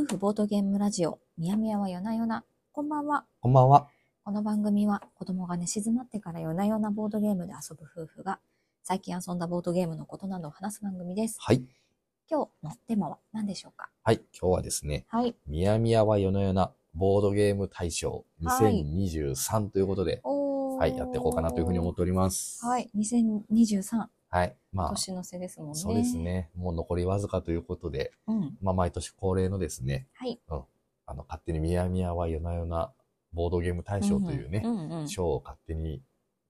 夫婦ボードゲームラジオ、みやみやは夜な夜な。こんばんは。こんばんは。この番組は子供が寝静まってから夜な夜なボードゲームで遊ぶ夫婦が最近遊んだボードゲームのことなどを話す番組です。はい。今日のテーマは何でしょうか？はい。今日はですね、はい。みやみやは夜な夜なボードゲーム大賞はい2023ということで、おはい、やっていこうかなというふうに思っております。はい。2023、はい。まあ、年の瀬ですもんね。そうです。ね。もう残りわずかということで、うん。まあ、毎年恒例のですね、はい。あの、勝手にみやみやは夜な夜なボードゲーム大賞というねう、んうんうん賞を勝手に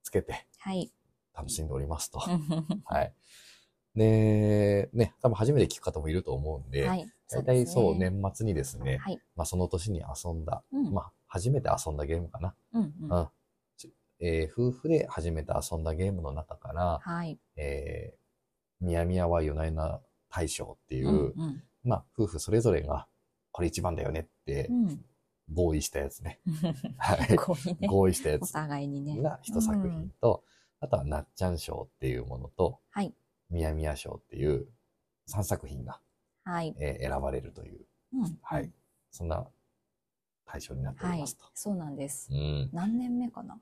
つけてはい。楽しんでおりますと。は はい。で、ね、多分初めて聞く方もいると思うんで、い。大体そう、ね。年末にですね、はい。まあ、その年に遊んだ、うん。まあ、初めて遊んだゲームかな。うんうん。うん。ちえー夫婦で初めて遊んだゲームの中から、はい。えー、みやみやは夜な夜な大賞っていう、うんうん。まあ、夫婦それぞれが、これ一番だよねってうん。合意したやつね。はい。こういうね。合意したやおつ互いにね。が一作品と、あとはなっちゃん賞っていうものと、はい。みやみや賞っていう3作品が、はい。えー選ばれるという、うん。はい。そんな大賞になっておはいりますと。。そうなんです。うん。何年目かな？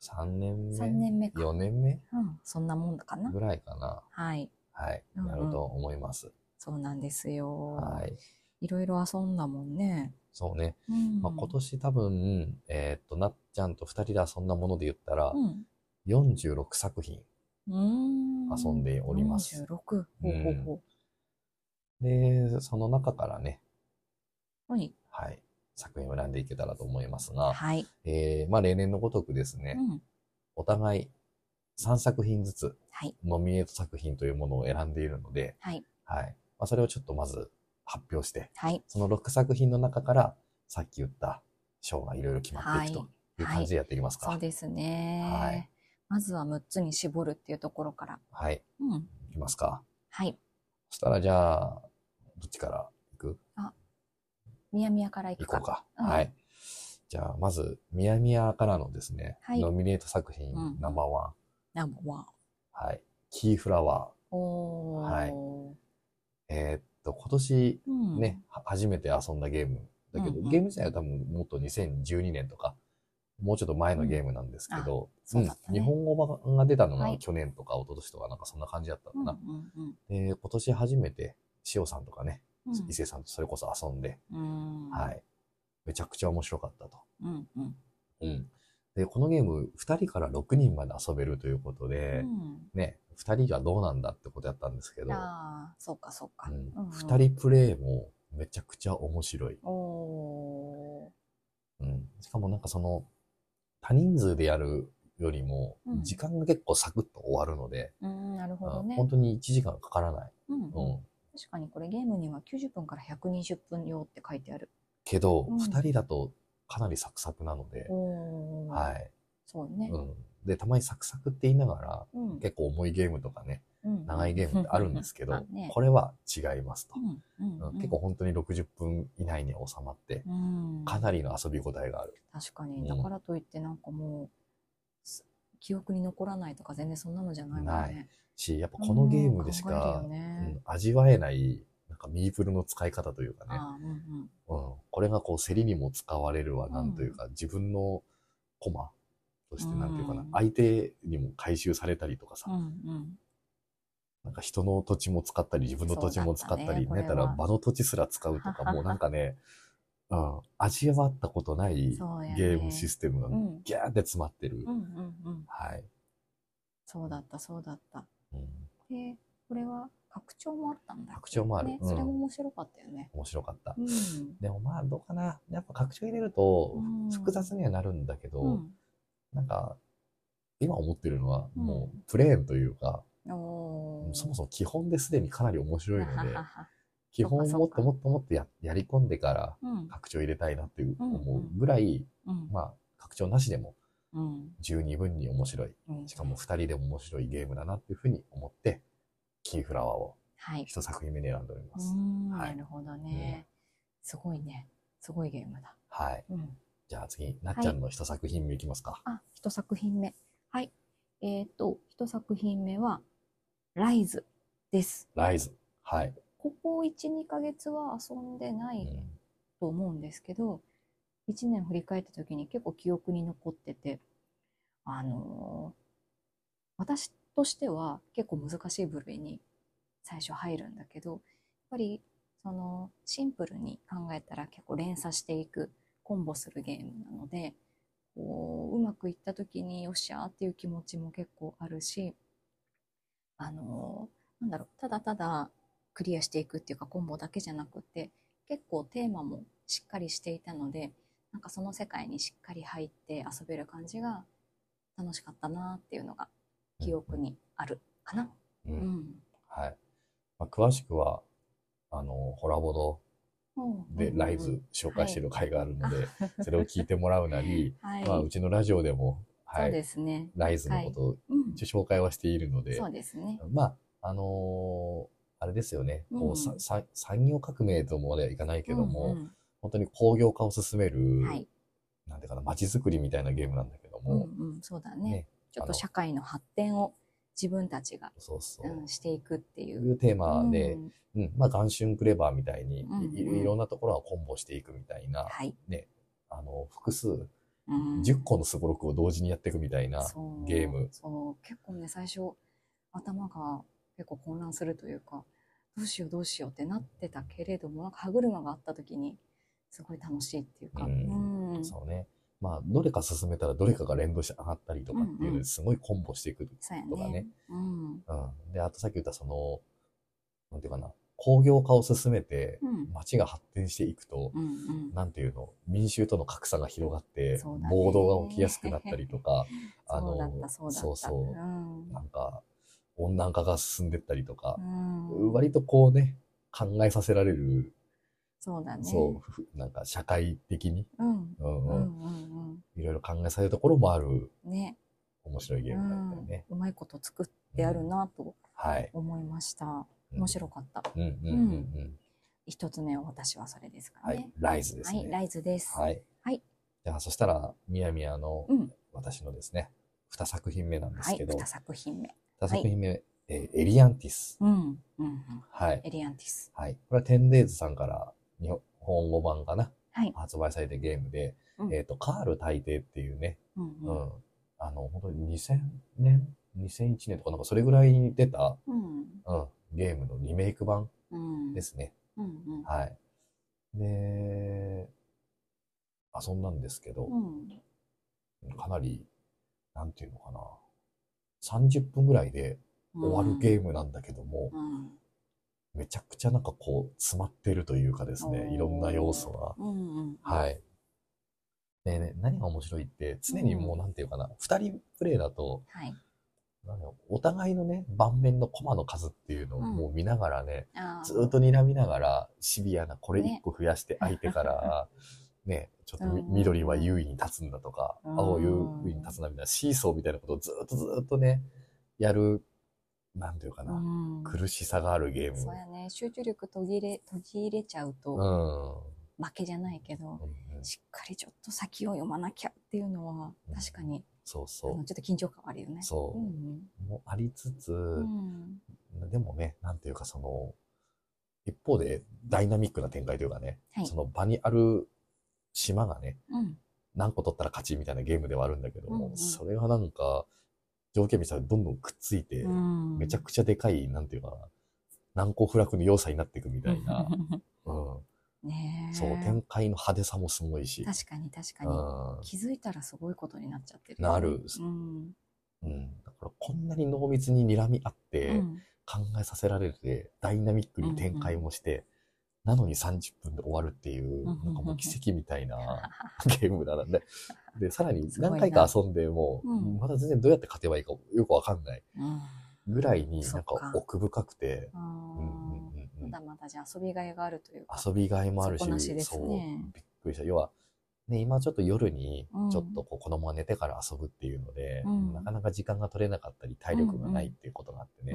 3年目 ?3 年目か。4年目？うん。そんなもんだかなぐらいかな。はい。はい。うんうんなると思います。そうなんですよ。はい。いろいろ遊んだもんね。そうね。うん。まあ、今年多分、えーっと、なっちゃんと2人で遊んだもので言ったら、うん。46作品。遊んでおります46。ほうほうほで、その中からね、う。はい。はい、作品を選んでいけたらと思いますが、はい。えー、まあ、例年のごとくですね、うん。お互い3作品ずつ、はい。ノミネート作品というものを選んでいるので、はい。はい。まあ、それをちょっとまず発表して、はい。その6作品の中から、さっき言った賞がいろいろ決まっていくという感じでやっていきますか。そうですね。はいまずは6つに絞るっていうところから。はい。うん。いきますか。はい。そしたら、じゃあ、どっちから行く？みやみやからいくか。行こうか。うんはい。じゃあ、まず、みやみやからのですね、はいノミネート作品うんナンバーワン。ナンバーワン。はい。キーフラワおー。はいー。えーっと、今年うん。ね、は初めて遊んだゲーム。だけど、うんうんゲーム自体は多分もっと2012年とか、もうちょっと前のゲームなんですけど、そうだったね日本語版が出たのはいが去年とか一昨年とかなんかそんな感じだったかうんうんな。で、今年初めて、塩さんとかね、うん。伊勢さんとそれこそ遊んで、うん。はい。めちゃくちゃ面白かったと。うんうん。うん。で、このゲーム、2人から6人まで遊べるということで、ね、2人じゃどうなんだってことやったんですけうん。ど、ああ、そうかそうか。うんうんうん2人プレイもめちゃくちゃ面白い。うん。しかもなんかその、多人数でやるよりもう、ん時間が結構サクッと終わるので、うん、なるほどうんね。本当に1時間かからない。うんうん。確かにこれゲームには90分から120分用って書いてある。けど、うん2人だとかなりサクサクなので。はい。そうね。うん。で、たまにサクサクって言いながら、うん。結構重いゲームとかね、うん長いゲームってあるんですけど、あねこれは違いますと結構本当に60分以内に収まって、うんかなりの遊び応えがある。確かに。うんだからといってなんかもう、す記憶に残らないとか全然そんなのじゃないもんない。ね。し、やっぱこのゲームでしか、ね。うん味わえない、なんかミープルの使い方というかね、うんうん。うん、これがこう競りにも使われるわ、なんというか、自分のコマとしてなんていうかな、うん相手にも回収されたりとかさ、うんうん。なんか人の土地も使ったり、自分の土地も使ったり、ねたら場の土地すら使うとか、もうなんかね、うん、味わったことないゲームシステムがうんギャーって詰まってる。うんうんうんはい。そうだったそうだった。うんで、これは拡張もあったんだっけ？拡張もあるうんねそれも面白かったよね。面白かった。うん。でもまあどうかな。やっぱ拡張入れるとうん複雑にはなるんだけど、うんなんか今思ってるのはうんもうプレーンというか、そもそも基本ですでにかなり面白いので、基本もっともっともっとややり込んでからうん拡張入れたいなっていううん思うぐらい、うんまあ拡張なしでもうん十二分に面白い。うんしかも二人でも面白いゲームだなっていうふうに思って、キーフラワーをはい。一作品目に選んでおりまうす。んはいなるほどね。すごいね。すごいゲームだ。はい。うん。じゃあ次、なっちゃんの一作品目いきますか。あ、一作品目。はい。えっ、と、一作品目は、ライズです。ライズ。はい。ここ1、2ヶ月は遊んでないと思うんですけど、うん、1年振り返った時に結構記憶に残ってて、あのー、私としては結構難しい部類に最初入るんだけど、やっぱりそのシンプルに考えたら結構連鎖していくコンボするゲームなのでこううまくいった時によっしゃーっていう気持ちも結構あるしあのなんだろうただただクリアしていくっていうかコンボだけじゃなくて結構テーマもしっかりしていたのでなんかその世界にしっかり入って遊べる感じが楽しかったなっていうのが記憶にあるかな。うん、うん、はい、まあ、詳しくはあの、ホラボドでライズ紹介してる回があるので、それを聞いてもらうなり、はい、まあ、うちのラジオでも、はい、そうですね。ライズのことを一応紹介はしているので、そうですね。まあ、あのー、あれですよね、こう、うん、さ産業革命とまではいかないけども、うんうん、本当に工業化を進める、はい、なんていうかな、街づくりみたいなゲームなんだけども、うんうん、そうだね、ね、ちょっと社会の発展を自分たちがそうそう、うん、していくっていう。いうテーマで、うん、うん、まあ、元春クレバーみたいに、うんうん、いろんなところはコンボしていくみたいな、はい、ね、あの、複数、うん、10個のスゴロクを同時にやっていくみたいなゲーム。そう。結構ね、最初、頭が結構混乱するというか、どうしようどうしようってなってたけれども、なんか歯車があった時に、すごい楽しいっていうか。うん、そうね。まあ、どれか進めたらどれかが連動して上がったりとかっていうすごいコンボしていくとかね。うん、うん。で、あとさっき言ったその、なんていうかな、工業化を進めて、街が発展していくと、うんうん、なんていうの、民衆との格差が広がって、暴動が起きやすくなったりとか、あの、そうそうなんか、温暖化が進んでったりとか、うん、割とこうね、考えさせられるそうだね。そう、なんか社会的に、うん、うんうんうんいろいろ考えされるところもある、ね。面白いゲームだったよね、うまいこと作ってあるなと思いました。はい、面白かった。うんうんうんうん。一つ目は私はそれですかね。はい、ライズですね。はい、ライズです。はい。はい。じゃあ、そしたら、みやみやの、私のですね、二作品目なんですけど。二作品目。二作品目、えエリアンティス。うん。うん。はい。エリアンティス。はい。これはテンデイズさんから日本語版かな、はい、発売されたゲームで、うん、えっ、ー、と、カール大帝っていうね、うん、うん、あの、本当に2000年 ?2001 年とかなんかそれぐらいに出た、うん、うん、ゲームのリメイク版ですね。うんうん、はい。で、遊んだんですけど、かなり、なんていうのかな、30分ぐらいで終わるゲームなんだけども、めちゃくちゃなんかこう、詰まってるというかですね、いろんな要素が。うんうん、はい。でね、何が面白いって、常にもうなんていうかな、二、人プレイだと、はい、お互いのね、盤面のコマの数っていうのをもう見ながらね、うん、ずっと睨みながら、シビアなこれ一個増やして相手から、ね、ねちょっと緑は優位に立つんだとか、うん、青優位に立つなみたいな、シーソーみたいなことをずっとずっとね、やるなんていうかな、うん、苦しさがあるゲーム。そうやね。集中力途切れ、途切れちゃうと、うん、負けじゃないけど、うんうん、しっかりちょっと先を読まなきゃっていうのは、確かに、うん、そうそう。ちょっと緊張感あるよね。そう。もありつつ、でもね、なんていうかその、一方でダイナミックな展開というかね、はい、その場にある島がね、何個取ったら勝ちみたいなゲームではあるんだけども、うんうん、それがなんか、条件見たらどんどんくっついて、めちゃくちゃでかい、なんていうかな、難攻不落の要素になっていくみたいな。うん。ねそう、展開の派手さもすごいし。確かに確かに。うん、気づいたらすごいことになっちゃってる、ね。なる。うん。うん。だからこんなに濃密に睨み合って、考えさせられて、ダイナミックに展開もして、なのに30分で終わるっていう、なんかもう奇跡みたいな ゲームなんで。で、さらに何回か遊んでも、まだ全然どうやって勝てばいいかよくわかんないぐらいになんか奥深くて。まだまだじゃ遊びがいがあるというか。遊びがいもあるし、そう、びっくりした。要は、ね、今ちょっと夜にちょっとこう子供が寝てから遊ぶっていうので、なかなか時間が取れなかったり体力がないっていうことがあってね、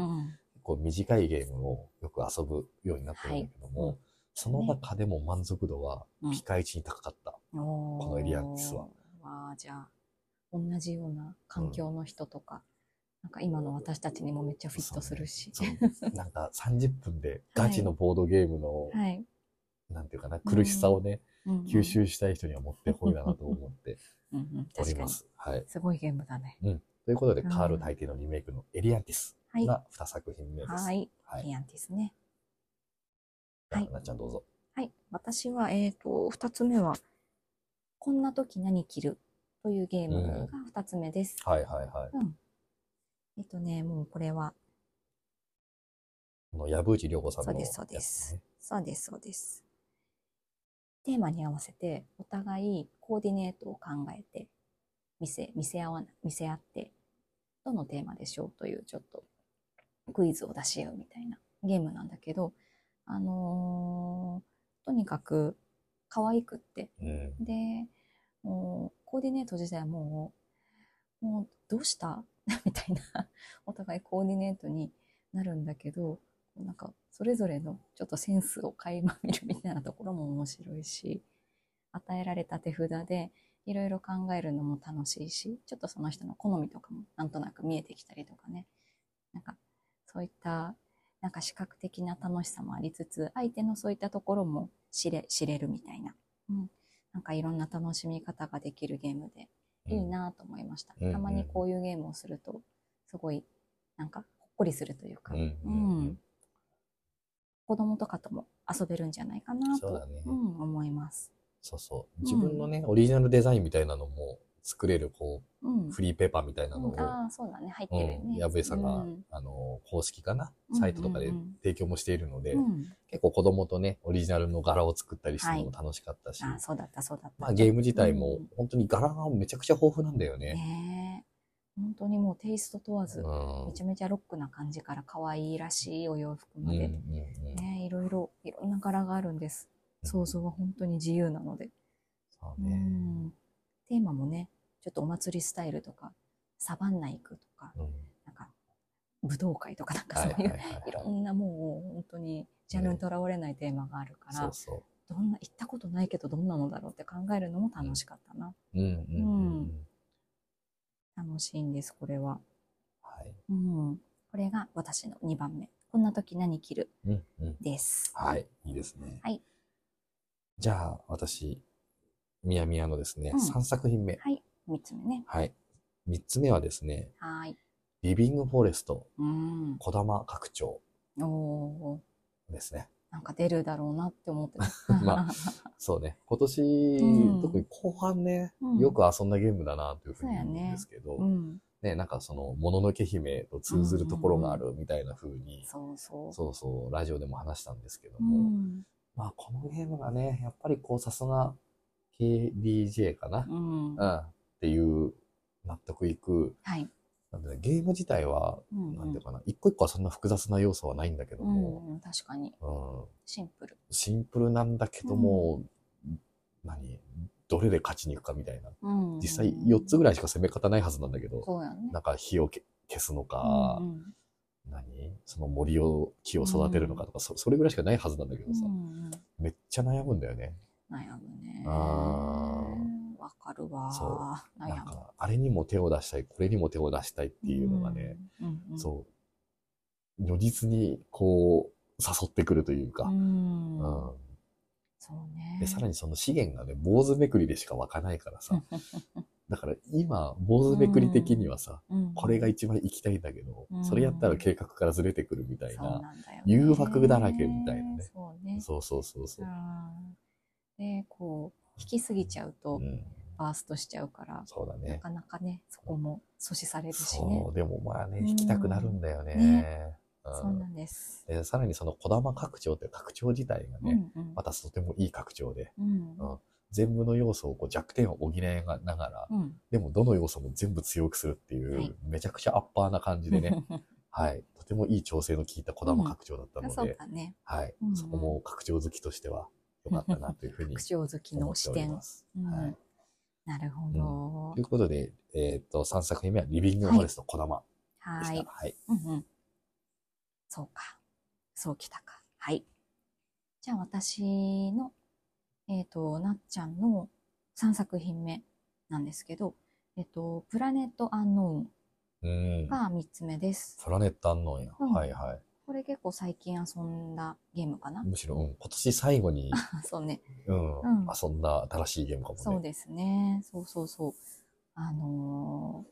こう短いゲームをよく遊ぶようになってるんだけども、その中でも満足度はピカイチに高かった。うん、このエリアンティスは。あじゃあ、同じような環境の人とか、なんか今の私たちにもめっちゃフィットするし。ね、なんか30分でガチのボードゲームの、はい、なんていうかな、苦しさをね、うん、吸収したい人には持ってこいだなと思っております。はい。すごいゲームだね。うん。ということで、カール大帝のリメイクのエリアンティスが2作品目です。はい。はい、エリアンティスね。はい。なっちゃんどうぞ。はい。私は、えっ、ー、と、2つ目は、こんな時何着る？というゲームが2つ目です。うん、はいはいはい。うん。えっ、とね、もうこれは。この藪内涼子さんの、ね、そうです、そうです。そうです、そうです。テーマに合わせて、お互いコーディネートを考えて、見せ、見せ合わな、見せ合って、どのテーマでしょうというちょっとクイズを出し合うみたいなゲームなんだけど、あのー、とにかく可愛くって、うん、で、もうコーディネート自体はもう、もうどうした？みたいな。お互いコーディネートになるんだけど、なんかそれぞれのちょっとセンスを垣間見るみたいなところも面白いし、与えられた手札でいろいろ考えるのも楽しいし、ちょっとその人の好みとかもなんとなく見えてきたりとかね。なんかそういったなんか視覚的な楽しさもありつつ、相手のそういったところも知れ知れるみたいな。うん。なんかいろんな楽しみ方ができるゲームでいいなと思いました。たまにこういうゲームをすると、すごいなんかほっこりするというか、うん、うん、子供とかとも遊べるんじゃないかなと、ね、うん、思います。そうそう。自分のね、うん、オリジナルデザインみたいなのも作れる、こう、うん、フリーペーパーみたいなのを、ああ、そうだね、入ってるね。やぶえさんが、あの、公式かな、サイトとかで提供もしているので、結構子供とね、オリジナルの柄を作ったりするのも楽しかったし、あそうだった、そうだった。まあ、ゲーム自体も、本当に柄がめちゃくちゃ豊富なんだよね。ね本当にもうテイスト問わず、めちゃめちゃロックな感じから可愛いらしいお洋服まで、ね、いろいろ、いろんな柄があるんです。想像は本当に自由なので。そうね、テーマもね、ちょっとお祭りスタイルとか、サバンナ行くとか、うん、なんか、武道会とかなんかそういう、いろんなもう本当にジャンルにとらわれないテーマがあるから、ね、そうそうどんな、行ったことないけどどんなのだろうって考えるのも楽しかったな。うん。うん、うん楽しいんです、これは。はい。うん。これが私の2番目。こんな時何着る、うんうん、です。はい。いいですね。はい。じゃあ、私、みやみやのですね、うん、3作品目。はい。3つ目ね。はい。3つ目はですね、はい。リビングフォレスト、うん、小玉拡張おですね。なんか出るだろうなって思ってた。まあ、そうね。今年、うん、特に後半ね、うん、よく遊んだゲームだなというふうに思うんですけど、ねなんかその、もののけ姫と通ずるところがあるみたいなふうに、そうそう。そうそう、ラジオでも話したんですけども、まあ、このゲームがね、やっぱりこう、さすが KDJ かな、うん、っていう納得いく、はい、なんで、ね、ゲーム自体は、うんうん、なんていうかな、一個一個はそんな複雑な要素はないんだけども、うん、確かに、うん。シンプル。シンプルなんだけども、うん、何どれで勝ちに行くかみたいな。うんうん、実際4つぐらいしか攻め方ないはずなんだけど、そうやね、なんか火を消すのか、うんうん、何その森を、木を育てるのかとか、うん、そ、それぐらいしかないはずなんだけどさ、うんうん、めっちゃ悩むんだよね。悩むね。あわかるわ。そう。なんか、あれにも手を出したい、これにも手を出したいっていうのがね、うんうん、そう、如実にこう、誘ってくるというか、うん、うん、そうね。で、さらにその資源がね、坊主めくりでしか湧かないからさ、だから今、坊主めくり的にはさ、うん、これが一番行きたいんだけど、うん、それやったら計画からずれてくるみたいな、誘惑だらけみたいなね。そうね。そうそうそうそう。で、こう、引きすぎちゃうと、バーストしちゃうから、そうだね。なかなかね、そこも阻止されるしね。そう、でもまあね、引きたくなるんだよね。ね。そうなんです。で、さらにその小玉拡張って拡張自体がね、うんうん、またとてもいい拡張で、うん。うん、全部の要素をこう弱点を補いながら、うん、でもどの要素も全部強くするっていう、はい、めちゃくちゃアッパーな感じでね、はい。とてもいい調整の効いた小玉拡張だったので、うん。ね、はい、うん。そこも拡張好きとしては よかったなというふうに拡張好きの視点。はい。なるほど、うん、ということで、えっ、ー、と、3作品目はリビングフォレスト小玉でした。はい。はい。うんうん。そうか。そうきたか。はい。じゃあ私の、えっ、ー、と、なっちゃんの3作品目なんですけど、えっ、ー、と、プラネットアンノーンが3つ目です。プラネットアンノーンや、うん。はいはい。これ結構最近遊んだゲームかな？むしろ、うん、今年最後に、そうね、うん、うん、遊んだ新しいゲームかもね。そうですね。そうそうそう。あの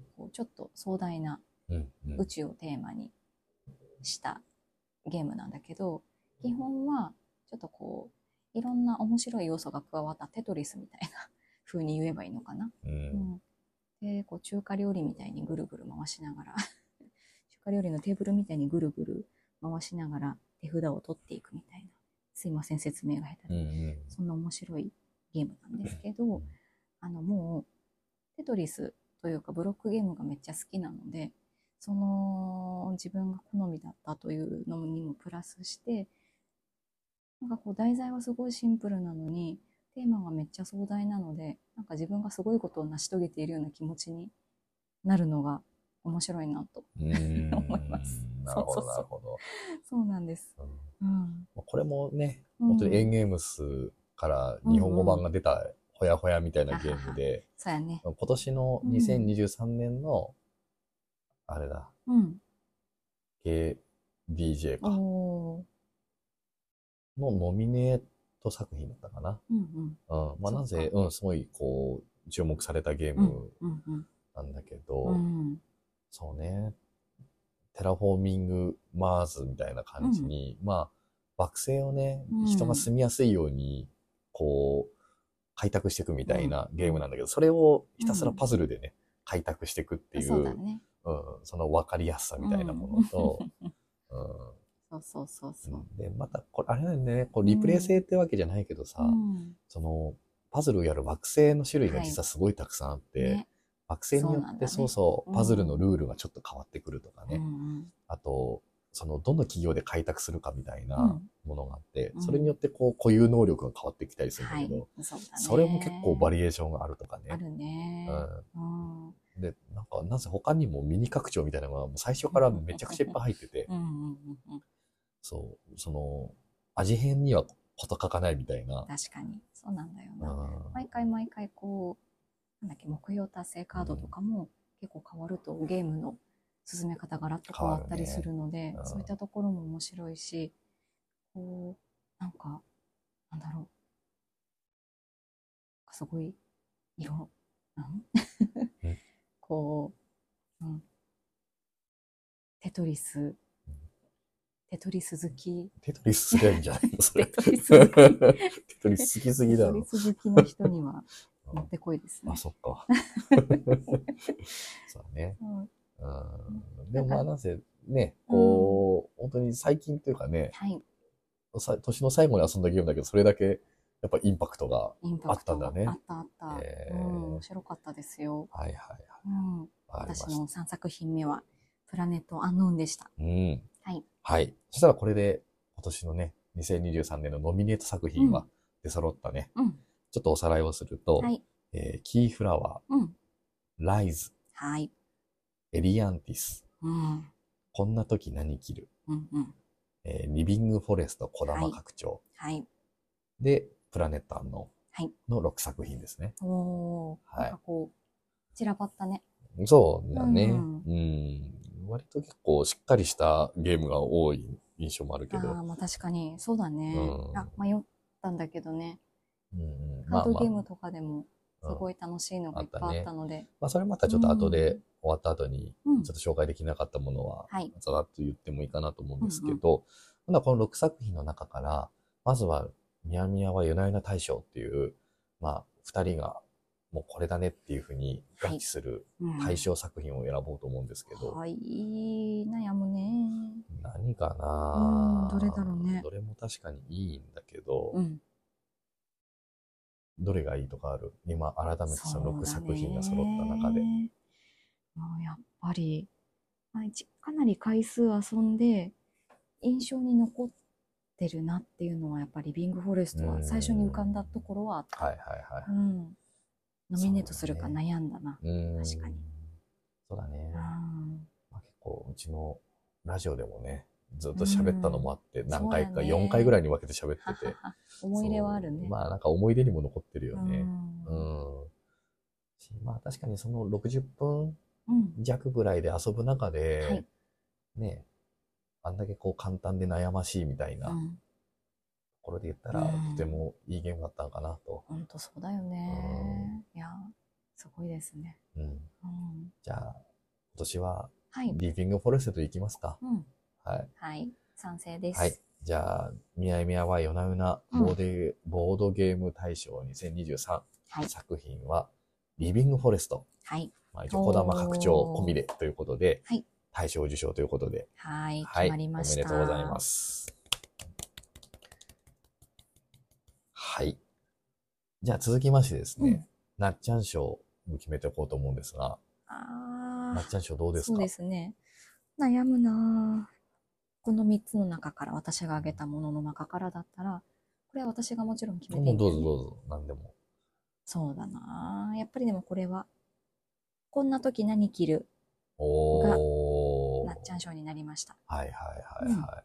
ー、こうちょっと壮大な宇宙をテーマにしたゲームなんだけど、基本はちょっとこう、いろんな面白い要素が加わったテトリスみたいな 風に言えばいいのかな？うん、で、こう中華料理みたいにぐるぐる回しながら中華料理のテーブルみたいにぐるぐる回しながら手札を取っていくみたいな。すいません、説明が下手で。そんな面白いゲームなんですけど、あのもう、テトリスというかブロックゲームがめっちゃ好きなので、その自分が好みだったというのにもプラスして、なんかこう題材はすごいシンプルなのに、テーマがめっちゃ壮大なので、なんか自分がすごいことを成し遂げているような気持ちになるのが面白いなと 思います。なるほど、なるほど。そうなんです。うん、これもね、本当にエンゲームスから日本語版が出たほやほやみたいなゲームで、そうやね。今年の2023年の、あれだ、うん、KDJ か。のノミネート作品だったかな。うんうん。うん、まあなぜ、うん、すごいこう、注目されたゲームなんだけど、うんそうね、テラフォーミングマーズみたいな感じに、うん、まあ、惑星をね、人が住みやすいように、こう、開拓していくみたいなゲームなんだけど、それをひたすらパズルでね、開拓していくっていう、ね。うん、その分かりやすさみたいなものと、うん、そうそうそうそう。で、また、これ、あれなんでね、こうリプレイ性ってわけじゃないけどさ、うん、その、パズルをやる惑星の種類が実はすごいたくさんあって、はいね、惑星によってそうそう、ね、パズルのルールがちょっと変わってくるとかね。うん、あと、その、どの企業で開拓するかみたいなものがあって、うん、それによってこう、固有能力が変わってきたりするんだけど、はいそね、それも結構バリエーションがあるとかね。あるね。うん。で、なんか、なぜ他にもミニ拡張みたいなのが最初からめちゃくちゃいっぱい入ってて、そう、その、味変にはこと書かないみたいな。確かに。そうなんだよな。毎回毎回こう、なんだっけ、目標達成カードとかも結構変わるとゲームの進め方がらっと変わったりするので、ねうん、そういったところも面白いし、こう、なんか、なんだろう。すごい、色、なん こう、うん。テトリス、テトリス好き。テトリス好きなんじゃないの？それ。テトリス好き。テトリス好きすぎだろ。テトリス好きの人には、もってこいですね。あ、そっか。そうね。うんうん、でもまあなぜね、こう、本当に最近というかね、はい、年の最後に遊んだゲームだけど、それだけやっぱインパクトがあったんだね。あったあった、えー、うん。面白かったですよ。はいはいはい。うん、私の3作品目は、プラネットアンノーンでした。うん。はい。はい。そしたらこれで、今年のね、2023年のノミネート作品は出揃ったね。うん。ちょっとおさらいをすると、はい。えー、キーフラワー、うん。ライズ。はい。エリアンティス。うん、こんな時何着る、うんうんえー、リビングフォレスト小玉拡張。はい。で、プラネットアンノーの6作品ですね。はい、おはい。なんかこう、散らばったね。そうだね。うん、うん、割と結構しっかりしたゲームが多い印象もあるけど。ああ、まあ確かに、そうだね。うん、あ、迷ったんだけどね。うん、カードゲームとかでもすごい楽しいのがいっぱいあったので。まあ、それまたちょっと後で終わった後に、ちょっと紹介できなかったものは、ざらっと言ってもいいかなと思うんですけど、うん。うん、この6作品の中から、まずは、ミヤミヤは夜な夜な大賞っていう、まあ、二人が、もうこれだねっていうふうに合致する大賞作品を選ぼうと思うんですけど。はい、悩むね。何かな、どれだろうね。どれも確かにいいんだけど、うん、どれがいいとかある？今、改めてその6作品が揃った中で。もうやっぱり、まあ、かなり回数遊んで、印象に残ってるなっていうのは、やっぱりリビングフォレストは最初に浮かんだところはあった。はいはいはい。うん。ノミネートするか悩んだな。ね、確かに。そうだね。まあ、結構、うちのラジオでもね、ずっと喋ったのもあって、何回か、4回ぐらいに分けて喋ってて。思い入れはあるね。まあなんか思い出にも残ってるよね。うん。まあ確かにその60分弱ぐらいで遊ぶ中で、はい、ね、あんだけこう簡単で悩ましいみたいな、ところで言ったら、とてもいいゲームだったのかなと。本当そうだよね。いや、すごいですね。うん。じゃあ、今年は、リビングフォレスト行きますか。はい。はい。賛成です。はい。じゃあ、みやみやは夜な夜なボーデ、うん、ボードゲーム大賞2023、はい、作品は、リビングフォレスト。はい。まあ、一応、小玉拡張込みでということで、はい。大賞受賞ということで。はい。決まりました。おめでとうございます。はい。じゃあ続きましてですね、うん、なっちゃん賞を決めておこうと思うんですが、あなっちゃん賞どうですか？そうですね。悩むなこの3つの中から、私が挙げたものの中からだったら、これは私がもちろん決めていい、ね、どうぞどうぞ、何でも。そうだなやっぱりでもこれは、こんな時何着る？が、なっちゃん賞になりました。はいはいはいはい。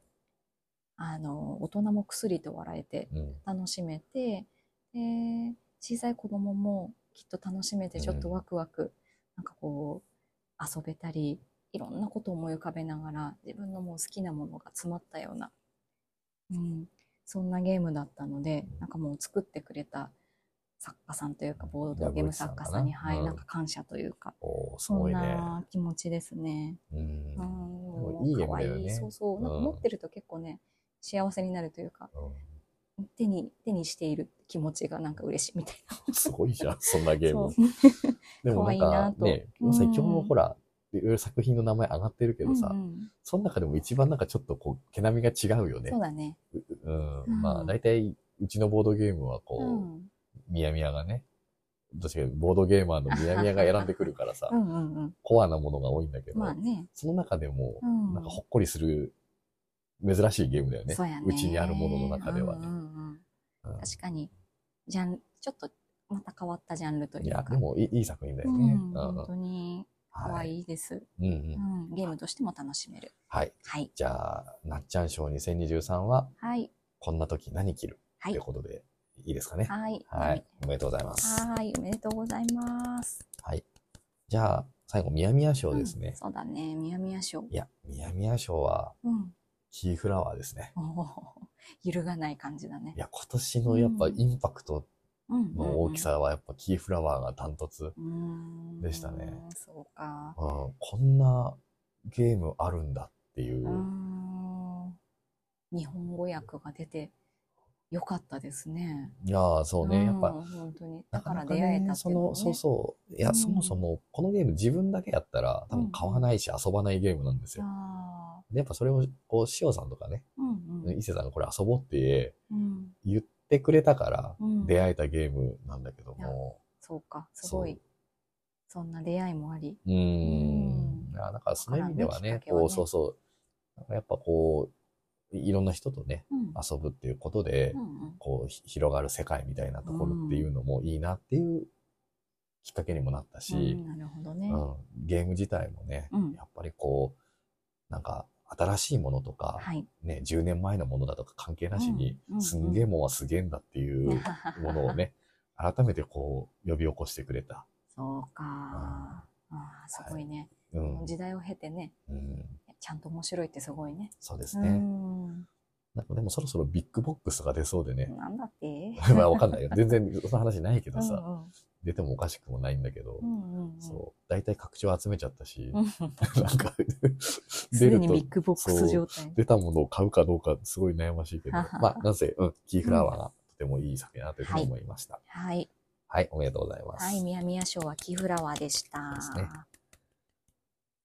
うん、あの、大人も薬と笑えて楽しめて、うん、で、小さい子供もきっと楽しめてちょっとワクワク、うん、なんかこう、遊べたり、いろんなことを思い浮かべながら自分のもう好きなものが詰まったような、うん、そんなゲームだったので、なんかもう作ってくれた作家さんというか、ボードゲーム作家さんに、はい、なんか感謝というか、そんな気持ちですね。うん。いいゲームだよね。そうそう。なんか持ってると結構ね、幸せになるというか、手に、手にしている気持ちがなんか嬉しいみたいな。すごいじゃん、そんなゲーム。でもなんかね、最近もほら、いろいろ作品の名前上がってるけどさ、うんうん、その中でも一番なんかちょっとこう、毛並みが違うよね。そうだね。う、うん、まあ、大体、うちのボードゲームはこう、うん、みやみやがね、どっちかボードゲーマーのみやみやが選んでくるからさ、うんうんうん、コアなものが多いんだけど、まあね、その中でも、なんかほっこりする、珍しいゲームだよね。そうやね。うちにあるものの中ではね。うんうんうん、確かに、じゃん、ちょっとまた変わったジャンルというか。いや、でもいいいい作品だよね。うん、本当に。可愛いです、うんうん、ゲームとしても楽しめる。はい。はい。じゃあ、なっちゃん賞2023は、はい。こんな時何着る？はい。ということで、いいですかね。はい。はい。おめでとうございます。はい。おめでとうございます。はい。じゃあ、最後、みやみや賞ですね、うん、そうだね。みやみや賞。いや、みやみや賞は、うん。キーフラワーですね。お揺るがない感じだね。いや、今年のやっぱインパクトの大きさはやっぱキーフラワーがダントツでしたね。うそうか、うん。こんなゲームあるんだっていう。日本語訳が出てよかったですね。いやそうね。やっぱ、本当に。だから出会えたっていう、ね、その、そうそう。いや、そもそも、このゲーム自分だけやったら、多分買わないし遊ばないゲームなんですよ。で、やっぱそれを、こう、塩さんとかね、うんうん、伊勢さんがこれ遊ぼうって言ってってくれたから出会えたゲームなんだけども。うん、そうか、すごい。そんな出会いもあり。うん。だからそういう意味ではね、ね。こう、そうそう。やっぱこう、いろんな人とね、うん、遊ぶっていうことで、こう、広がる世界みたいなところっていうのもいいなっていうきっかけにもなったし、うん、なるほどね、うん、ゲーム自体もね、やっぱりこう、なんか、新しいものとか、はい、ね、10年前のものだとか関係なしに、うん、すんげえもんはすげえんだっていう ものをね、改めてこう、呼び起こしてくれた。そうか。ああ、すごいね、はい、時代を経てね、うん、ちゃんと面白いってすごいね。そうですね。なんかでもそろそろビッグボックスが出そうでね。なんだって まあわかんないよ。全然その話ないけどさ。うんうん出てもおかしくもないんだけど、うんうんうん、そう、大体拡張集めちゃったし、なんか出ると、ビッグボックス状態。出たものを買うかどうかすごい悩ましいけど、まあ、なぜ、うん、 Keyflower がとてもいい作だなというふうに思いました。はい。はい、おめでとうございます。はい、みやみや賞はキーフラワーでした。ですね。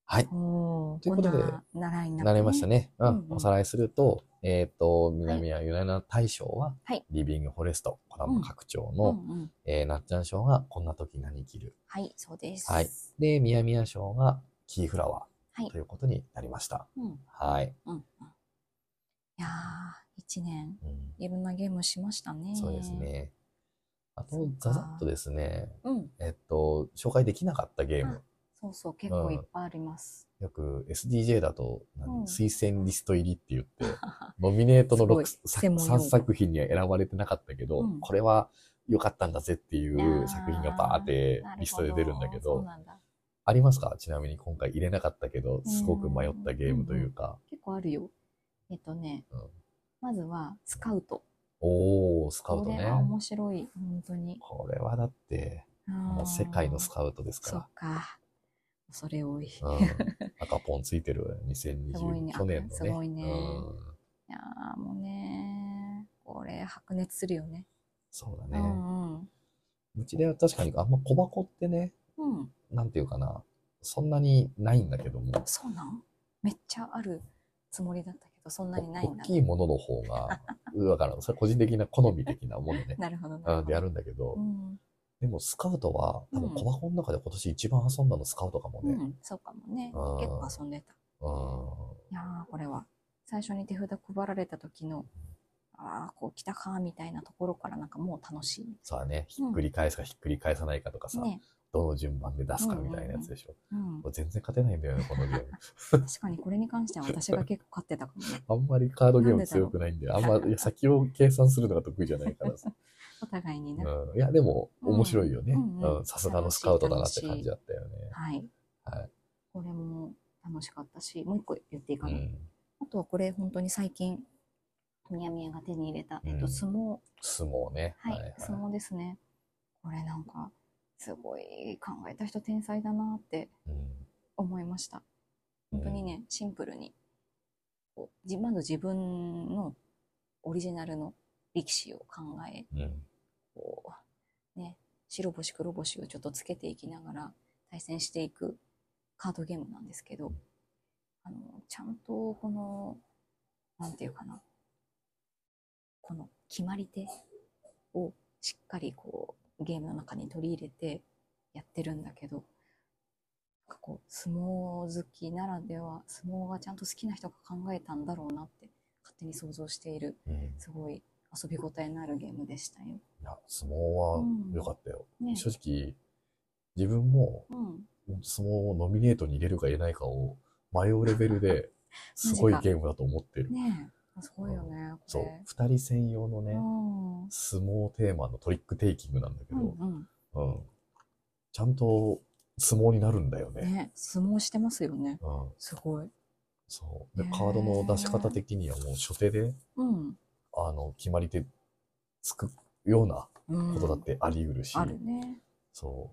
はい。ということで、習いにな、ね、れましたね。うん、おさらいすると、えっ、ー、と、南はユナイナ大賞は、はい、リビングフォレスト、コラム拡張の、うんうんうん、えー、なっちゃん賞が、こんな時何着る。はい、そうです。はい。で、みやみや賞が、キーフラワー、はい、ということになりました。うん、はい。うん、いやー、一年、うん、いろんなゲームしましたね。そうですね。あと、ざざっとですね、うん、えっと、紹介できなかったゲーム。そうそう、結構いっぱいあります。よく SDJ だと、推薦リスト入りって言って、ノミネートの6 3作品には選ばれてなかったけど、これは良かったんだぜっていう作品がバーってリストで出るんだけど、ありますか？ちなみに今回入れなかったけど、すごく迷ったゲームというか。結構あるよ。えっとね、うん、まずはスカウト。おー、スカウトね。これは面白い、本当に。これはだって、もう世界のスカウトですから。そっか。それ多い。うん、赤ポンついてる2020、ね、去年のね。すごいね。うん、いやもうね、これ白熱するよね。そうだね。うんうん、うちでは確かにあんま小箱ってね、うん、なんていうかな、そんなにないんだけども。そうなん？めっちゃあるつもりだったけど、そんなにないんだ。大きいものの方が、だから、それ個人的な好み的なものね。なるほどな。でやるんだけど、うん、でもスカウトは、多分小箱の中で今年一番遊んだのスカウトかもね。うん、そうかもね。結構遊んでた。いやこれは、最初に手札配られた時の、ああ、こう来たか、みたいなところからなんかもう楽しい。そうだね。ひっくり返すかひっくり返さないかとかさ、ね、どの順番で出すかみたいなやつでしょ。うんうん、全然勝てないんだよね、このゲーム。確かにこれに関しては私が結構勝ってたかもね。あんまりカードゲーム強くないんで、あんま、先を計算するのが得意じゃないからさ。お互いにね。うん、いや、でも、面白いよね。さすがのスカウトだなって感じだったよね。はい。はい。これも楽しかったし、もう一個言っていいかな。うん、あとはこれ、本当に最近、みやみやが手に入れた、えっと、相撲。相撲ね。はい、相撲ですね。これなんか、すごい考えた人天才だなって思いました。本当にね、シンプルに、まず自分のオリジナルの力士を考え、うん、こうね、白星黒星をちょっとつけていきながら対戦していくカードゲームなんですけど、あの、ちゃんとこの、なんていうかな、この決まり手をしっかりこうゲームの中に取り入れてやってるんだけど、なんかこう相撲好きならでは相撲がちゃんと好きな人が考えたんだろうなって勝手に想像している、うん、すごい遊び応えのあるゲームでしたよ。いや、相撲は良かったよ。うんね、正直、自分も、相撲をノミネートに入れるか入れないかを迷うレベルで、すごいゲームだと思ってる。ねすごいよね。そう。二人専用のね、相撲テーマのトリックテイキングなんだけど、うんうん、ちゃんと相撲になるんだよね。ね相撲してますよね。うん、すごい。そう。で、カードの出し方的にはもう初手で、うん、あの、決まり手つくようなことだってあり得るし。あるね。そ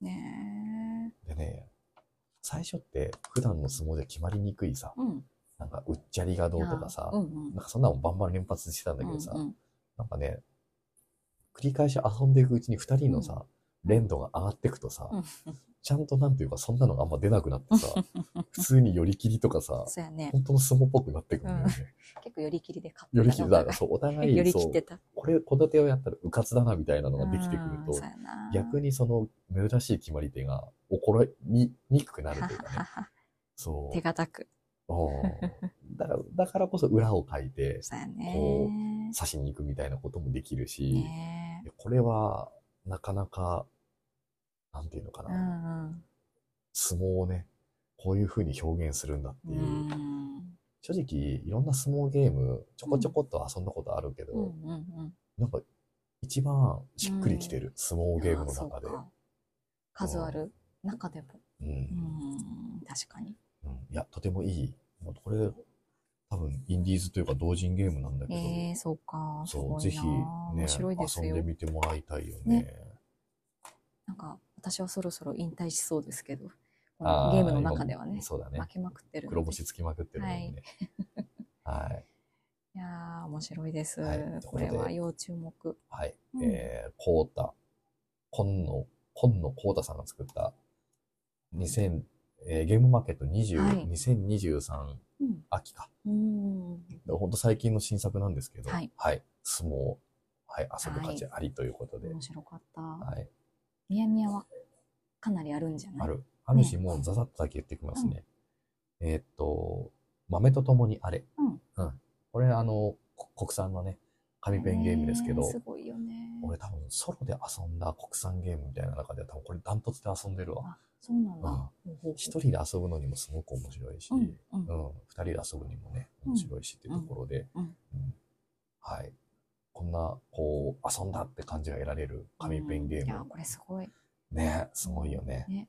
う。ねでね、最初って普段の相撲じゃ決まりにくいさ、うん、なんかうっちゃりがどうとかさ、うんうん、なんかそんなのバンバン連発してたんだけどさ、うんうん、なんかね、繰り返し遊んでいくうちに二人のさ、連度が上がっていくとさ、ちゃんとなんていうか、そんなのがあんま出なくなってさ、普通に寄り切りとかさ、そうやね、本当の相撲っぽくなってくるんだよね。うん、結構寄り切りで勝ってた。寄り切りだ、そう、お互い、寄り切ってた。これ、この手をやったらうかつだなみたいなのができてくると、逆にその珍しい決まり手が起こりにくくなるというかね。そう。手堅く。だから、だからこそ裏を書いて、こう、刺しに行くみたいなこともできるし、これは、なかなか、なんていうのかな、うんうん、相撲をね、こういう風に表現するんだっていう。う正直、いろんな相撲ゲーム、ちょこちょこっと遊んだことあるけど、うんうんうん、なんか、一番しっくりきてる、相撲ゲームの中で。数ある？中でも。うん、うん確かに。うん、いや、とてもいい。これ、多分、インディーズというか同人ゲームなんだけど。ええー、そうか。そう、ぜひ、ね、遊んでみてもらいたいよね。ねなんか、私はそろそろ引退しそうですけど、ゲームの中ではね、そうだね負けまくってる。黒星つきまくってるもんね。はい。はい、いや面白いです。はい、これは要注目。はい。うん、えー、コータ、今野、今野コータさんが作った2000、えー、ゲームマーケット20、はい、2023秋か。うん。本当最近の新作なんですけど、はい。はい、相撲、はい、遊ぶ価値ありということで。面白かった。はい。みやみやはかなりあるんじゃない？ある。あるし、ね、もうざざっとだけ言ってきますね。うん、えー、っと、豆と共にあれ。うん。うん。これ、あの、国産のね、紙ペンゲームですけど、すごいよね。俺多分ソロで遊んだ国産ゲームみたいな中では多分これダントツで遊んでるわ。そうなんだ。一、人で遊ぶのにもすごく面白いし、うん二、人で遊ぶにもね、面白いしっていうところで、はい。こんな、こう、遊んだって感じが得られる紙ペンゲーム。いや、これすごい。ね、すごいよね。ね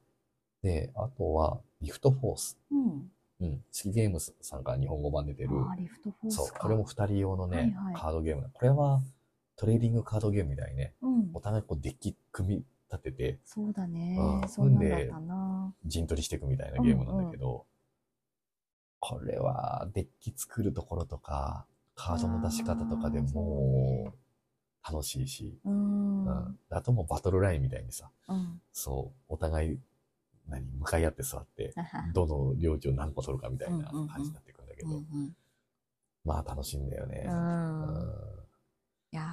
で、あとは、リフトフォース。うん。うん。シゲームスさんから日本語版出てる。あ、リフトフォースそう。これも二人用のね、はいはい、カードゲームこれは、トレーディングカードゲームみたいにね、うん、お互いこうデッキ組み立てて、そうだね。うん、そうで、陣取りしていくみたいなゲームなんだけど、うんうん、これはデッキ作るところとか、カードの出し方とかでもう楽しいし、うん、うん、あともバトルラインみたいにさ、うん、そう、お互い何向かい合って座って、どの領地を何個取るかみたいな感じになっていくんだけど、うんうん、まあ楽しいんだよね。うん、いや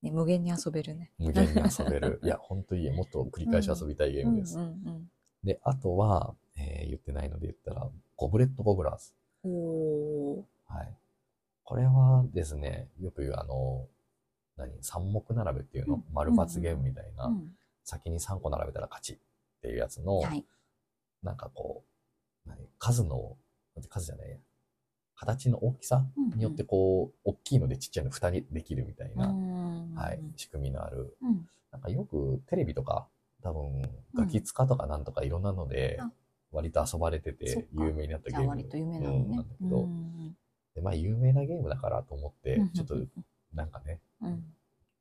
ね、無限に遊べるね。無限に遊べる。いや、ほんといいもっと繰り返し遊びたいゲームです。で、あとは、えー、言ってないので言ったら、ゴブレット・ゴブラーズ。おはい。これはですね、よく言うあの、何三目並べっていうの、丸抜ゲームみたいな、先に3個並べたら勝ちっていうやつの、はい、なんかこう、何数の、数じゃないや、形の大きさによってこう、大きいのでちっちゃいの蓋にできるみたいな、はい、仕組みのある、なんかよくテレビとか、多分、ガキ使とかなんとかいろんなので、割と遊ばれてて有名になったゲーム。なんだけど、でまあ有名なゲームだからと思って、ちょっとなんかね、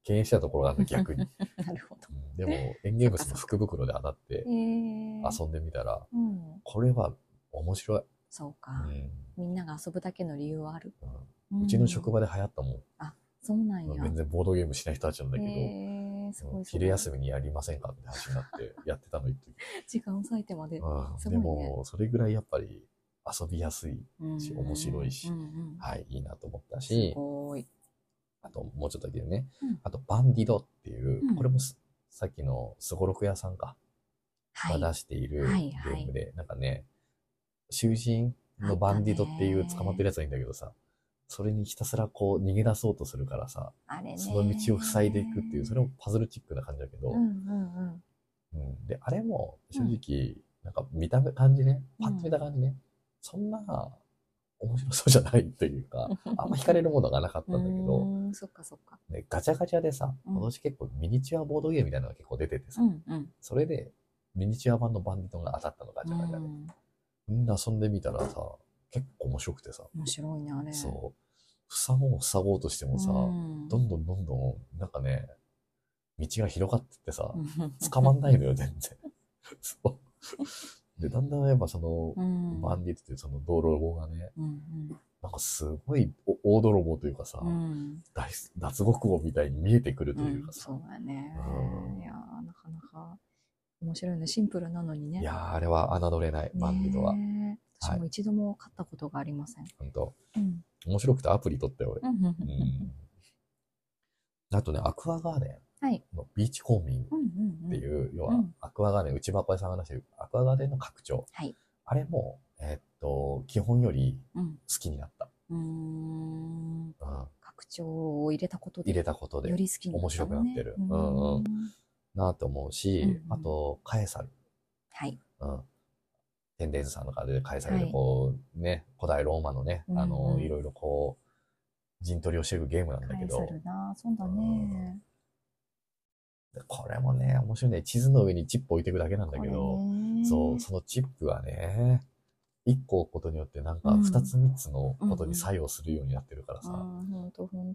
敬遠したところがある逆に。なるほど。でも、エンゲームスの福袋で当たって遊んでみたら、これは面白い。そうか、みんなが遊ぶだけの理由はある。うちの職場で流行ったもん。あ、そうなんや。全然ボードゲームしない人たちなんだけど、昼休みにやりませんかって話になってやってたの一時。時間割いてまで。でも、それぐらいやっぱり遊びやすいし、面白いし、はい、いいなと思ったし、あともうちょっとだけね、あとバンディドっていう、これもさっきのすごろく屋さんか、が出しているゲームで、なんかね、囚人のバンディドっていう捕まってるやつはいいんだけどさ、それにひたすらこう逃げ出そうとするからさ、その道を塞いでいくっていう、それもパズルチックな感じだけど、うんうんうん、うん、で、あれも正直、なんか見た目感じね、パッと見た感じね、そんな面白そうじゃないというか、あんま惹かれるものがなかったんだけど、そっかそっか。で、ガチャガチャでさ、今年結構ミニチュアボードゲームみたいなのが結構出ててさ、うんうん、それでミニチュア版のバンディトンが当たったのガチャガチャで。みんな遊んでみたらさ、結構面白くてさ。面白いね、あれ。そう。塞ごう塞ごうとしてもさ、どんどんどんどん、なんかね、道が広がってってさ、捕まんないのよ、全然。そう。で、だんだんやっぱその、バンディットっていうその泥棒がね、うんうん、なんかすごい大泥棒というかさ、うん、脱獄王みたいに見えてくるというかさ。うん、そうだね。いやなかなか面白いね。シンプルなのにね。いやあれは侮れない、バンディットは。私も一度も買ったことがありません。本当、うん、面白くてアプリ取ったよ、俺。あとね、アクアガーデン。のビーチ公民っていう、要はアクアガーデン、内箱屋さんが出してるアクアガーデンの拡張。はい、あれも、えー、っと、基本より好きになった。うん。拡張を入れたことで。入れたことで。より好きになった、ね、面白くなってる。うんうん。なと思うし、あと、カエサル。はい。うん。天伝さんとかでカエサルでこう、ね、古代ローマのね、あの、いろいろこう、陣取りをしていくゲームなんだけど。そうだね。これもね、面白いね。地図の上にチップ置いていくだけなんだけど、そう、そのチップはね、一個置くことによってなんか二つ三つのことに作用するようになってるからさ、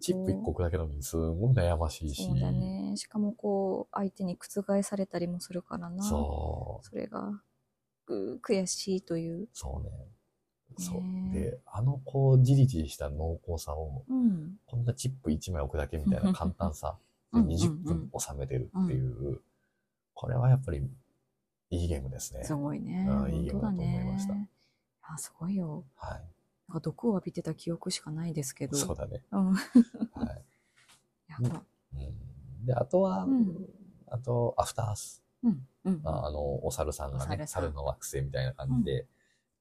チップ一個置くだけのにすごい悩ましいし。そうだね。しかもこう、相手に覆されたりもするからな。そう。それが、悔しいという。そうね。そう。で、あのこう、じりじりした濃厚さを、うん、こんなチップ1枚置くだけみたいな簡単さ。20分収めてるっていう、これはやっぱりいいゲームですね。すごいね。うん、いいゲームだと思いました。あ、すごいよ。はい。なんか毒を浴びてた記憶しかないですけど。そうだね。うん。はい。やっぱ。うん、で、あとは、うん、あと、アフタース。うんうん、あの、お猿さんがね、猿の惑星みたいな感じで、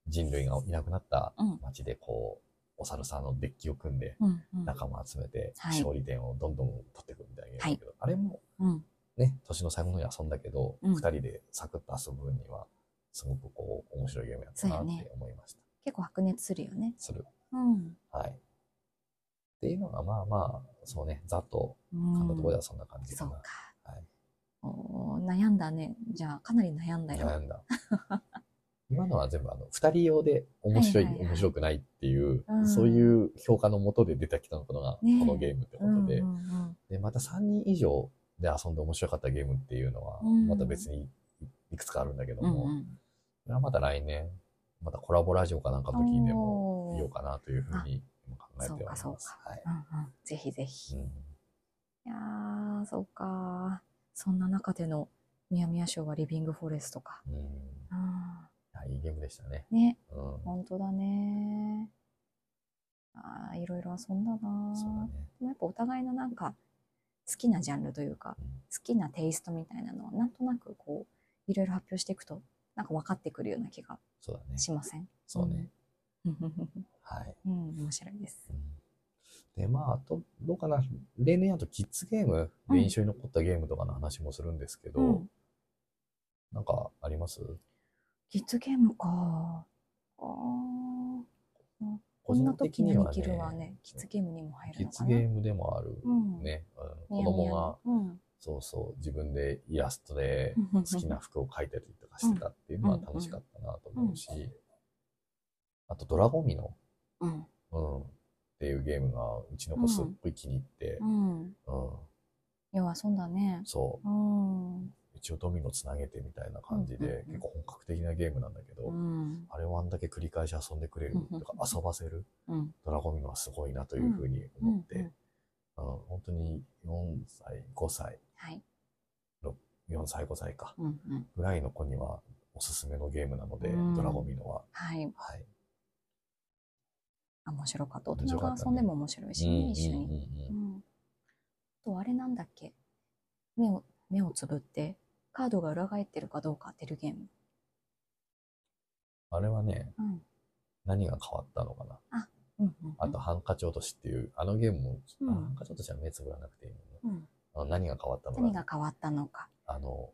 人類がいなくなった街でこう、お猿さんのデッキを組んで、仲間集めて、勝利点をどんどん取っていくみたいなゲームだけど、あれも、ね、年の最後のに遊んだけど、二、人でサクッと遊ぶには、すごくこう、面白いゲームやったなって思いました。結構白熱するよね。する。うん。はい。っていうのが、まあまあ、そうね、ざっと、噛んだところではそんな感じかな。そうか。はい。お悩んだね。じゃあ、かなり悩んだよ。悩んだ。今のは全部あの、二人用で面白い、はいはいはい、面白くないっていう、うん、そういう評価のもとで出てきたのが、このゲームってことで、うんうんうん、で、また3人以上で遊んで面白かったゲームっていうのは、また別にいくつかあるんだけども、うんうん、それはまた来年、またコラボラジオかなんかの時でも見ようかなというふうに考えております。そうかそうか。はい。うんうん、ぜひぜひ。うん、いやー、そうか。そんな中でのミヤミヤ賞はリビングフォレストか。うんいいゲームでしたね。ね。うん、本当だね。ああ、いろいろ遊んだなそうだね。でもやっぱお互いのなんか、好きなジャンルというか、うん、好きなテイストみたいなのは、なんとなくこう、いろいろ発表していくと、なんか分かってくるような気がしません？そうね。はい。うん、面白いです。うんで、まあ、あと、どうかな。例年あとキッズゲームで印象に残ったゲームとかの話もするんですけど、うん、なんかあります？キッズゲームか。ああ。こんな時にできるはね、キッズゲームにも入るのかな。キッズゲームでもあるね。うん、子供が、うん、そうそう、自分でイラストで好きな服を描いたりとかしてたっていうのは楽しかったなと思うし、あとドラゴミの、うん、うん、っていうゲームがうちの子すっごい気に入って、うん。うん。要はそんだね。そう。うん。一応ドミノつなげてみたいな感じで、結構本格的なゲームなんだけど、うん、あれをあんだけ繰り返し遊んでくれる、とか遊ばせる、ドラゴミノはすごいなというふうに思って、うん本当に4歳、5歳、はい、4歳、5歳か、ぐらいの子にはおすすめのゲームなので、ドラゴミノは。はい。はい。面白かった。大人が遊んでも面白いしね、一緒に。と、あれなんだっけ？目を、目をつぶって、カードが裏返ってるかどうか当てるゲーム。あれはね、うん、何が変わったのかな。あ、うんうんうん、あと、ハンカチ落としっていう、あのゲームも、うん、ハンカチ落としは目つぶらなくていいのね。うん、何が変わったのか。何が変わったのか。あの、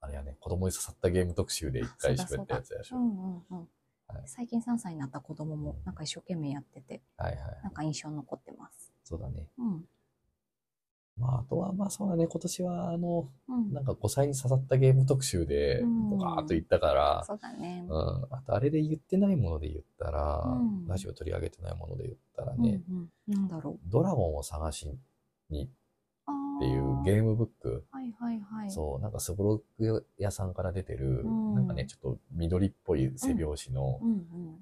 あれはね、子供に刺さったゲーム特集で一回喋ったやつやでしょ。うんうんうんはい、最近3歳になった子供もなんか一生懸命やってて、はいはい、なんか印象残ってます。そうだね。うん。まあ、あとは、まあそうだね、今年は、あの、うん、なんか5歳に刺さったゲーム特集で、ガーッと言ったから、そうだね。うん。あと、あれで言ってないもので言ったら、うん、ラジオ取り上げてないもので言ったらね、うんうん、なんだろう。ドラゴンを探しにっていうゲームブック。はいはいはい。そう、なんかスゴロク屋さんから出てる、うん、なんかね、ちょっと緑っぽい背表紙の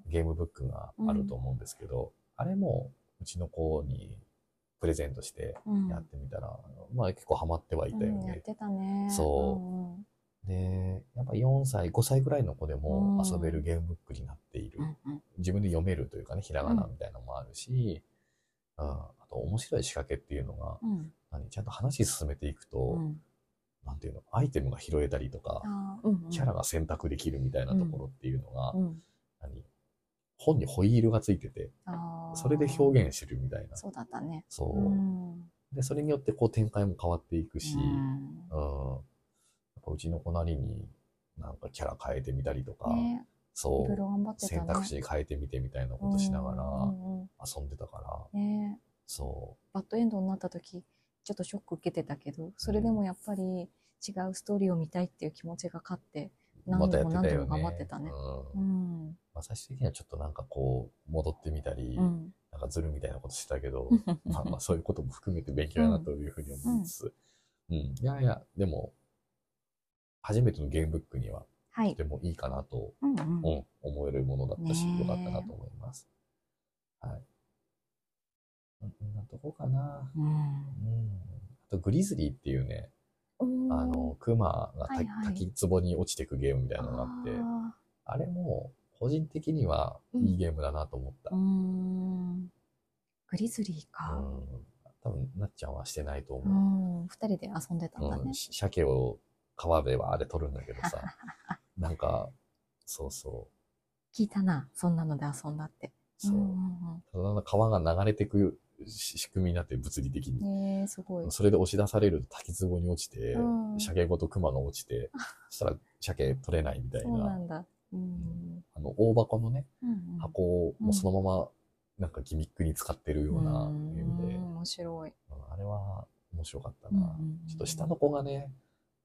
ゲームブックがあると思うんですけど、あれもうちの子にプレゼントしてやってみたら、うん、まあ結構ハマってはいたよね。うん、やってたね。そう。で、やっぱ4歳、5歳ぐらいの子でも遊べるゲームブックになっている。うん、自分で読めるというかね、ひらがなみたいなのもあるし、うん、あと面白い仕掛けっていうのが、何ちゃんと話進めていくと、なんていうの、アイテムが拾えたりとか、うんうん、キャラが選択できるみたいなところっていうのが、何本にホイールがついてて、それで表現してるみたいな。そうだったね。そう。うん、で、それによってこう展開も変わっていくし、うん、うん、やっぱうちの子なりになんかキャラ変えてみたりとか、ね、そう、ね、選択肢変えてみてみたいなことしながら遊んでたから、ね、そう。バッドエンドになった時、ちょっとショック受けてたけど、それでもやっぱり違う。ストーリーを見たいっていう気持ちが勝って、何度も何度も頑張ってたね。うん。まあ、最終的にはちょっとなんかこう、戻ってみたり、うん、なんかずるみたいなことしてたけど、まあまあそういうことも含めて勉強やなというふうに思いつつ、うん、うん、いやいや、でも、初めてのゲームブックには、とてもいいかなと、うん、うん、思えるものだったし、よかったなと思います。はい。こんなとこかな。うん。うん、あと、グリズリーっていうね、あの、クマが、はいはい、滝壺に落ちていくゲームみたいなのがあって、あれも、個人的にはいいゲームだなと思った。うん。グリズリーか。うん。多分、なっちゃんはしてないと思う。うん。二人で遊んでたんだね。うん、鮭を川ではあれ取るんだけどさ、なんか、そうそう。聞いたな、そんなので遊んだって。そう。うんうんうん、川が流れてく仕組みになって物理的に。えー、すごい。それで押し出されると滝壺に落ちて、うん、鮭ごと熊が落ちて、そしたら鮭取れないみたいな。そうなんだ。うん、あの、大箱のね、うんうん、箱をもうそのまま、なんかギミックに使ってるようなゲームで。面白い。あれは面白かったな。ちょっと下の子がね、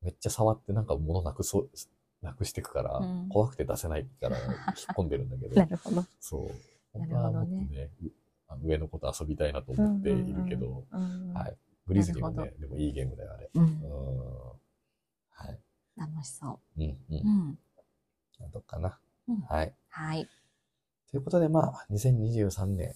めっちゃ触ってなんか物なくそう、なくしていくから、うん、怖くて出せないから引っ込んでるんだけど。なるほど。そう。本当はもっとね、ね上の子と遊びたいなと思っているけど、はい。グリズリーもね、でもいいゲームだよ、あれ。うん。はい。楽しそう。うん、うん。うん。どうかな。はい。はい。ということで、まあ、2023年、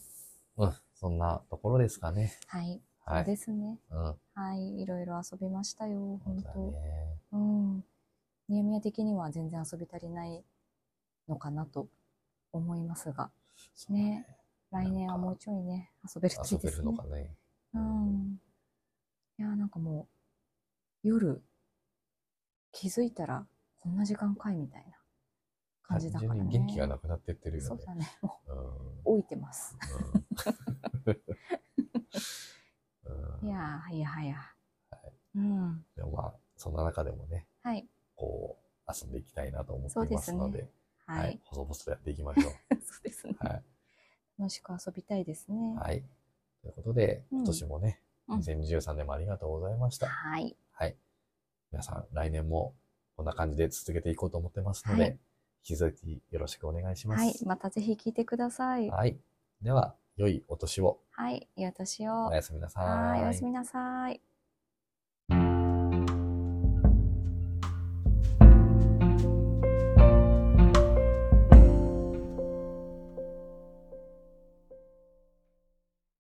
うん、そんなところですかね。はい。そうですね。うん。はい。いろいろ遊びましたよ、本当ね。うん。ニヤミヤ的には全然遊び足りないのかなと思いますが。ねね。来年はもうちょいね、遊べるといいですね。遊べるのかね。うん。いや、なんかもう、夜、気づいたら、こんな時間かいみたいな感じだからね。元気がなくなってってるよね。そうだね。もう、老いてます。いやいやはや。はい。うん。でもまあ、そんな中でもね、はい。こう、遊んでいきたいなと思っていますので、はい。細々とやっていきましょう。そうですね。はい。楽しく遊びたいですね。はい。ということで、今年もね、うん、2023年もありがとうございました。はい。はい。皆さん、来年もこんな感じで続けていこうと思ってますので、はい、引き続きよろしくお願いします。はい。またぜひ聞いてください。はい。では、良いお年を。はい。良いお年を。おやすみなさい。はい。おやすみなさい。